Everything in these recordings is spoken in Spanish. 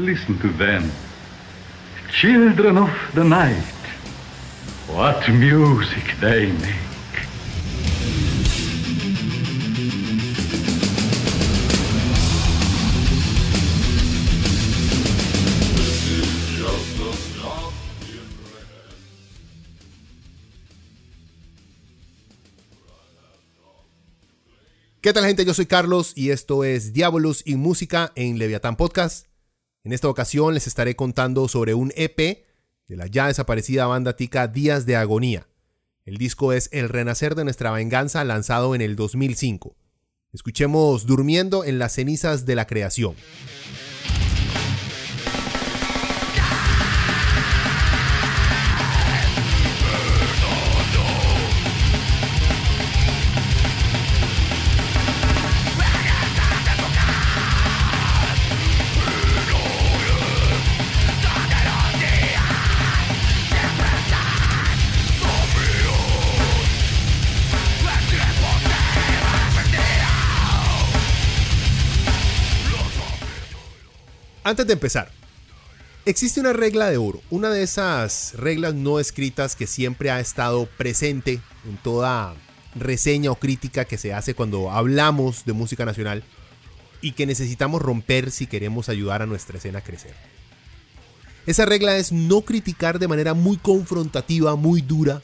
Listen to them. Children of the night. What music they make. ¿Qué tal gente? Yo soy Carlos y esto es Diabolus y Música en Leviatán Podcast. En esta ocasión les estaré contando sobre un EP de la ya desaparecida banda tica Días de Agonía. El disco es El Renacer de Nuestra Venganza lanzado en el 2005. Escuchemos Durmiendo en las cenizas de la creación. Antes de empezar, existe una regla de oro, una de esas reglas no escritas que siempre ha estado presente en toda reseña o crítica que se hace cuando hablamos de música nacional y que necesitamos romper si queremos ayudar a nuestra escena a crecer. Esa regla es no criticar de manera muy confrontativa, muy dura,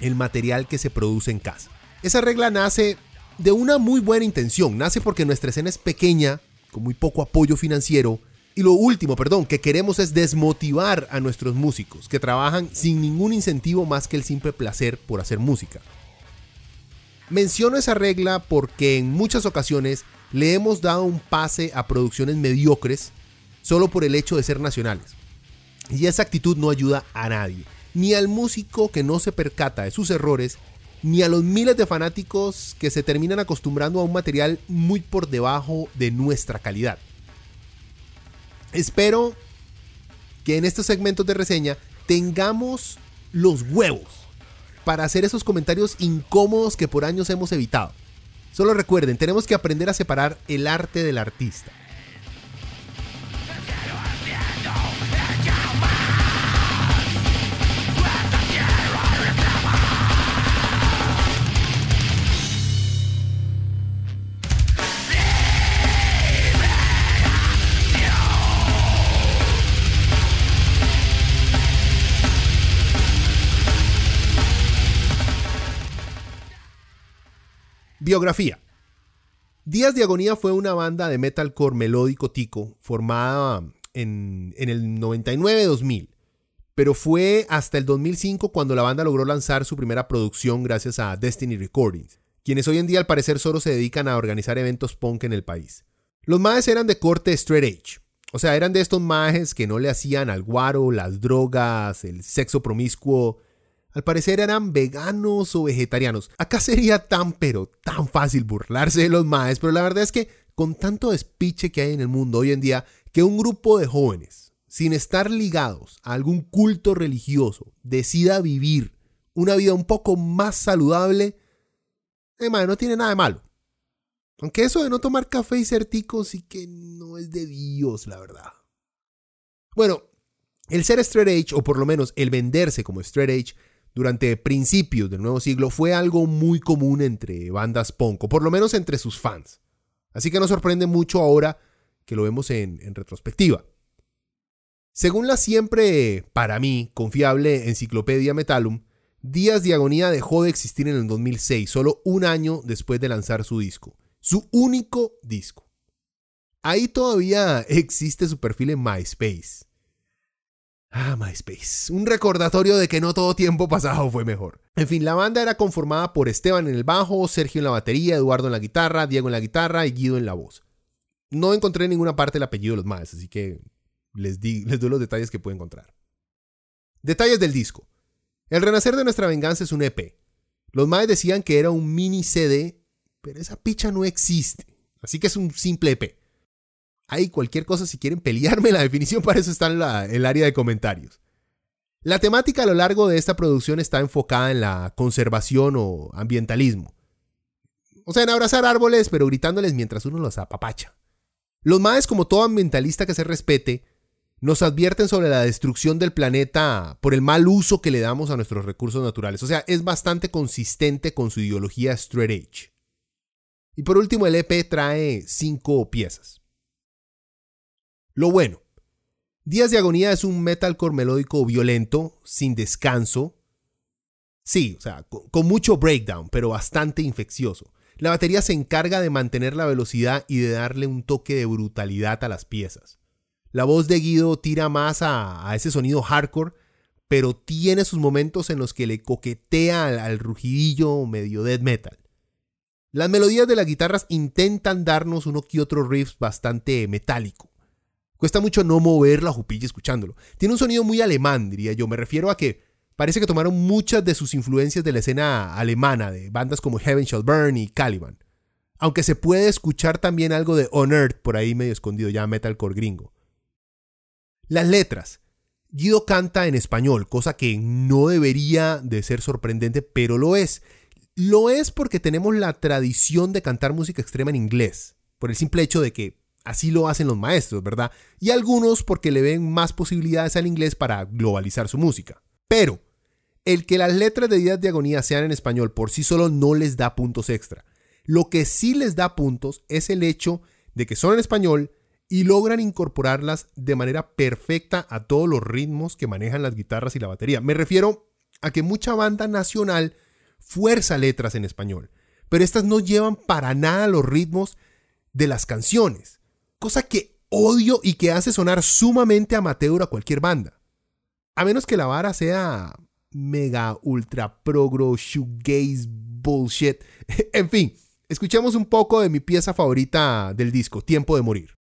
el material que se produce en casa. Esa regla nace de una muy buena intención, nace porque nuestra escena es pequeña, con muy poco apoyo financiero, y lo último, perdón, que queremos es desmotivar a nuestros músicos, que trabajan sin ningún incentivo más que el simple placer por hacer música. Menciono esa regla porque en muchas ocasiones le hemos dado un pase a producciones mediocres solo por el hecho de ser nacionales. Y esa actitud no ayuda a nadie, ni al músico que no se percata de sus errores, ni a los miles de fanáticos que se terminan acostumbrando a un material muy por debajo de nuestra calidad. Espero que en estos segmentos de reseña tengamos los huevos para hacer esos comentarios incómodos que por años hemos evitado. Solo recuerden, tenemos que aprender a separar el arte del artista. Biografía. Días de Agonía fue una banda de metalcore melódico tico formada en, el 99-2000, pero fue hasta el 2005 cuando la banda logró lanzar su primera producción gracias a Destiny Recordings, quienes hoy en día al parecer solo se dedican a organizar eventos punk en el país. Los majes eran de corte straight edge, o sea, eran de estos majes que no le hacían al guaro, las drogas, el sexo promiscuo, al parecer eran veganos o vegetarianos. Acá sería tan pero tan fácil burlarse de los maes, pero la verdad es que con tanto despiche que hay en el mundo hoy en día, que un grupo de jóvenes, sin estar ligados a algún culto religioso, decida vivir una vida un poco más saludable, eh, no tiene nada de malo. Aunque eso de no tomar café y ser tico sí que no es de Dios, la verdad. Bueno, el ser straight edge, o por lo menos el venderse como straight edge, durante principios del nuevo siglo fue algo muy común entre bandas punk, o por lo menos entre sus fans. Así que no sorprende mucho ahora que lo vemos en, en retrospectiva. Según la siempre, para mí, confiable Enciclopedia Metalum, Días de Agonía dejó de existir en el 2006, solo un año después de lanzar su disco. Su único disco. Ahí todavía existe su perfil en MySpace. Ah, MySpace. Un recordatorio de que no todo tiempo pasado fue mejor. En fin, la banda era conformada por Esteban en el bajo, Sergio en la batería, Eduardo en la guitarra, Diego en la guitarra y Guido en la voz. No encontré en ninguna parte el apellido de los más, así que les, di, les doy los detalles que puedo encontrar. Detalles del disco. El Renacer de Nuestra Venganza es un EP. Los maes decían que era un mini CD, pero esa picha no existe. Así que es un simple EP. Hay cualquier cosa si quieren pelearme, la definición para eso está en el área de comentarios. La temática a lo largo de esta producción está enfocada en la conservación o ambientalismo. O sea, en abrazar árboles, pero gritándoles mientras uno los apapacha. Los maes, como todo ambientalista que se respete, nos advierten sobre la destrucción del planeta por el mal uso que le damos a nuestros recursos naturales. O sea, es bastante consistente con su ideología straight edge. Y por último, el EP trae cinco piezas. Lo bueno. Días de Agonía es un metalcore melódico violento, sin descanso. Sí, o sea, con mucho breakdown, pero bastante infeccioso. La batería se encarga de mantener la velocidad y de darle un toque de brutalidad a las piezas. La voz de Guido tira más a, ese sonido hardcore, pero tiene sus momentos en los que le coquetea al, al rugidillo medio death metal. Las melodías de las guitarras intentan darnos uno que otro riff bastante metálico. Cuesta mucho no mover la jupilla escuchándolo. Tiene un sonido muy alemán, diría yo. Me refiero a que parece que tomaron muchas de sus influencias de la escena alemana, de bandas como Heaven Shall Burn y Caliban. Aunque se puede escuchar también algo de On Earth por ahí medio escondido, ya metalcore gringo. Las letras. Guido canta en español, cosa que no debería de ser sorprendente, pero lo es. Lo es porque tenemos la tradición de cantar música extrema en inglés, por el simple hecho de que así lo hacen los maestros, ¿verdad? Y algunos porque le ven más posibilidades al inglés para globalizar su música. Pero, el que las letras de Días de Agonía sean en español por sí solo no les da puntos extra. Lo que sí les da puntos es el hecho de que son en español, y logran incorporarlas de manera perfecta a todos los ritmos que manejan las guitarras y la batería. Me refiero a que mucha banda nacional fuerza letras en español, pero estas no llevan para nada los ritmos de las canciones, cosa que odio y que hace sonar sumamente amateur a cualquier banda. A menos que la vara sea mega ultra progro shoegaze bullshit. en fin, escuchemos un poco de mi pieza favorita del disco, Tiempo de morir.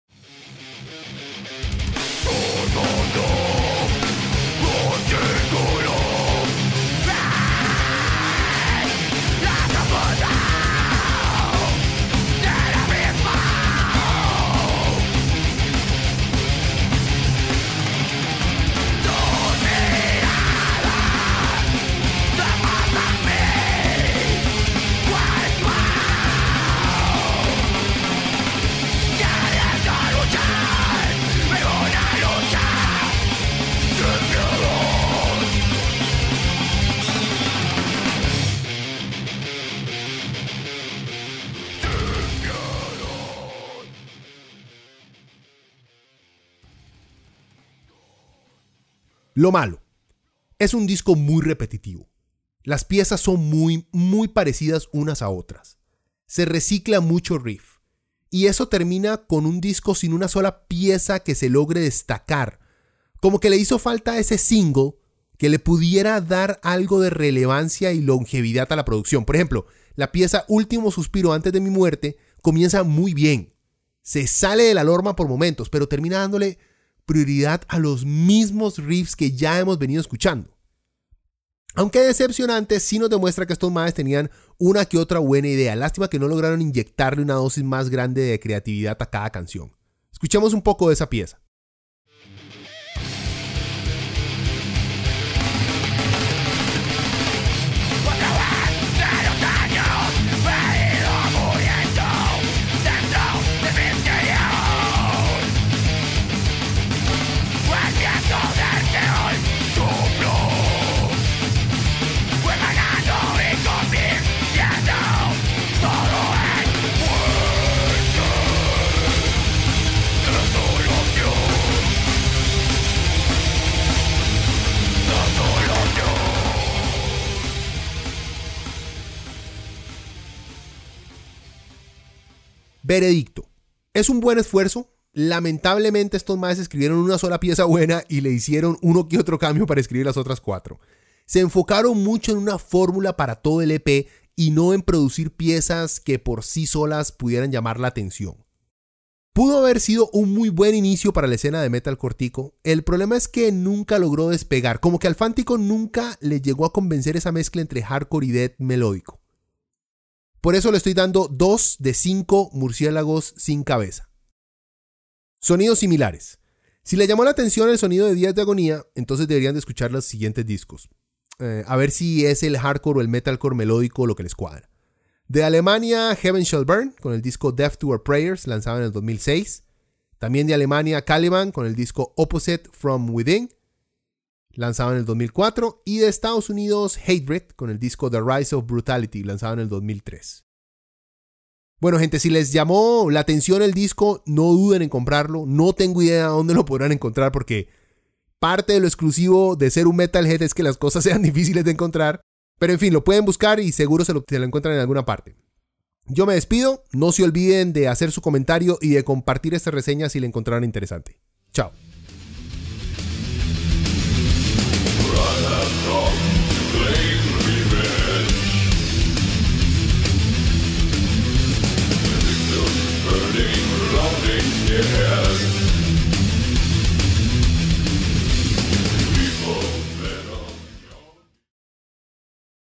Lo malo. Es un disco muy repetitivo. Las piezas son muy, muy parecidas unas a otras. Se recicla mucho riff. Y eso termina con un disco sin una sola pieza que se logre destacar. Como que le hizo falta ese single que le pudiera dar algo de relevancia y longevidad a la producción. Por ejemplo, la pieza Último Suspiro antes de mi muerte comienza muy bien. Se sale de la norma por momentos, pero termina dándole prioridad a los mismos riffs que ya hemos venido escuchando. Aunque decepcionante, sí nos demuestra que estos maes tenían una que otra buena idea. Lástima que no lograron inyectarle una dosis más grande de creatividad a cada canción. Escuchemos un poco de esa pieza. Veredicto. Es un buen esfuerzo. Lamentablemente estos más escribieron una sola pieza buena y le hicieron uno que otro cambio para escribir las otras cuatro. Se enfocaron mucho en una fórmula para todo el EP y no en producir piezas que por sí solas pudieran llamar la atención. Pudo haber sido un muy buen inicio para la escena de metal cortico. El problema es que nunca logró despegar, como que al Fántico nunca le llegó a convencer esa mezcla entre hardcore y death melódico. Por eso le estoy dando 2 de 5 murciélagos sin cabeza. Sonidos similares. Si le llamó la atención el sonido de Días de Agonía, entonces deberían de escuchar los siguientes discos. Eh, a ver si es el hardcore o el metalcore melódico lo que les cuadra. De Alemania, Heaven Shall Burn, con el disco Death to Our Prayers, lanzado en el 2006. También de Alemania, Caliban con el disco Opposite From Within, lanzado en el 2004. Y de Estados Unidos, Hatebreed con el disco The Rise of Brutality, lanzado en el 2003. Bueno, gente, si les llamó la atención el disco, no duden en comprarlo. No tengo idea de dónde lo podrán encontrar porque parte de lo exclusivo de ser un metalhead es que las cosas sean difíciles de encontrar. Pero en fin, lo pueden buscar y seguro se lo, se lo encuentran en alguna parte. Yo me despido, no se olviden de hacer su comentario y de compartir esta reseña si la encontraron interesante. Chao.